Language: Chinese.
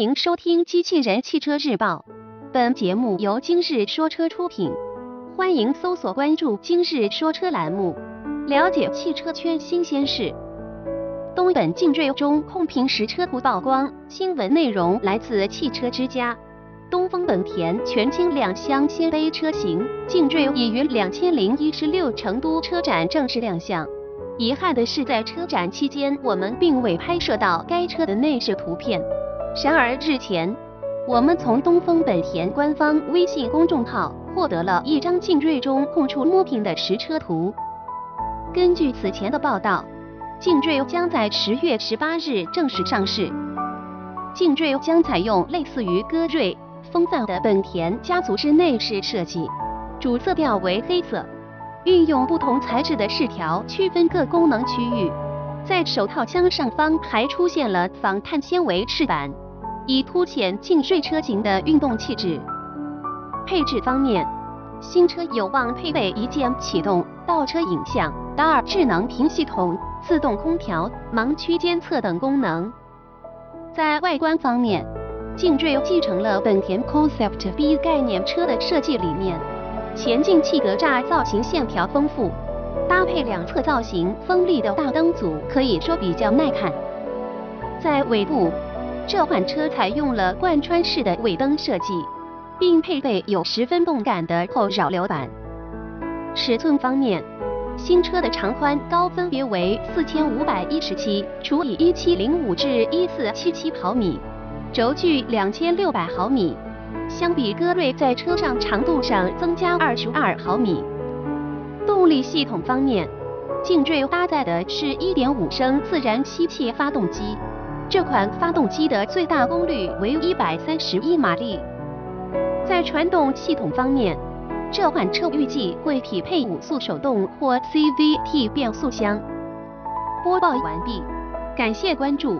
欢迎收听《机器人汽车日报》，本节目由今日说车出品。欢迎搜索关注“今日说车”栏目，了解汽车圈新鲜事。东本劲锐中控屏实车图曝光，新闻内容来自汽车之家。东风本田全新两厢掀背车型劲锐已于两千零一十六成都车展正式亮相。遗憾的是，在车展期间，我们并未拍摄到该车的内饰图片。然而日前，我们从东风本田官方微信公众号获得了一张劲锐中控触摸屏的实车图。根据此前的报道，劲锐将在十月十八日正式上市。劲锐将采用类似于歌锐、风范的本田家族式内饰设计，主色调为黑色，运用不同材质的饰条区分各功能区域。在手套箱上方还出现了仿碳纤维饰板，以凸显劲锐车型的运动气质。配置方面，新车有望配备一键启动、倒车影像、DAR 智能屏系统、自动空调、盲区监测等功能。在外观方面，劲锐继承了本田 Concept B 概念车的设计理念，前进气格栅造型线条丰富。搭配两侧造型锋利的大灯组，可以说比较耐看。在尾部，这款车采用了贯穿式的尾灯设计，并配备有十分动感的后扰流板。尺寸方面，新车的长宽高分别为四千五百一十七除以一七零五至一四七七毫米，轴距两千六百毫米，相比歌瑞在车上长度上增加二十二毫米。力系统方面，劲锐搭载的是1.5升自然吸气发动机，这款发动机的最大功率为131马力。在传动系统方面，这款车预计会匹配五速手动或 CVT 变速箱。播报完毕，感谢关注。